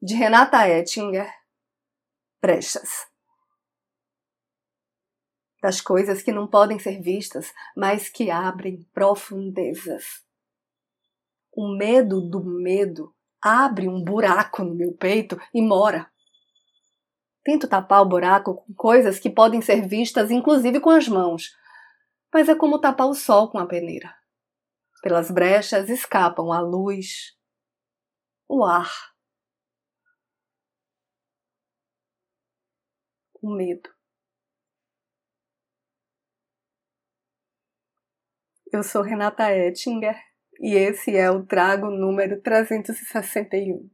de Renata Ettinger, Brechas. Das coisas que não podem ser vistas, mas que abrem profundezas. O medo do medo abre um buraco no meu peito e mora. Tento tapar o buraco com coisas que podem ser vistas, inclusive com as mãos, mas é como tapar o sol com a peneira. Pelas brechas escapam a luz, o ar, o medo. Eu sou Renata Ettinger e esse é o trago número 361.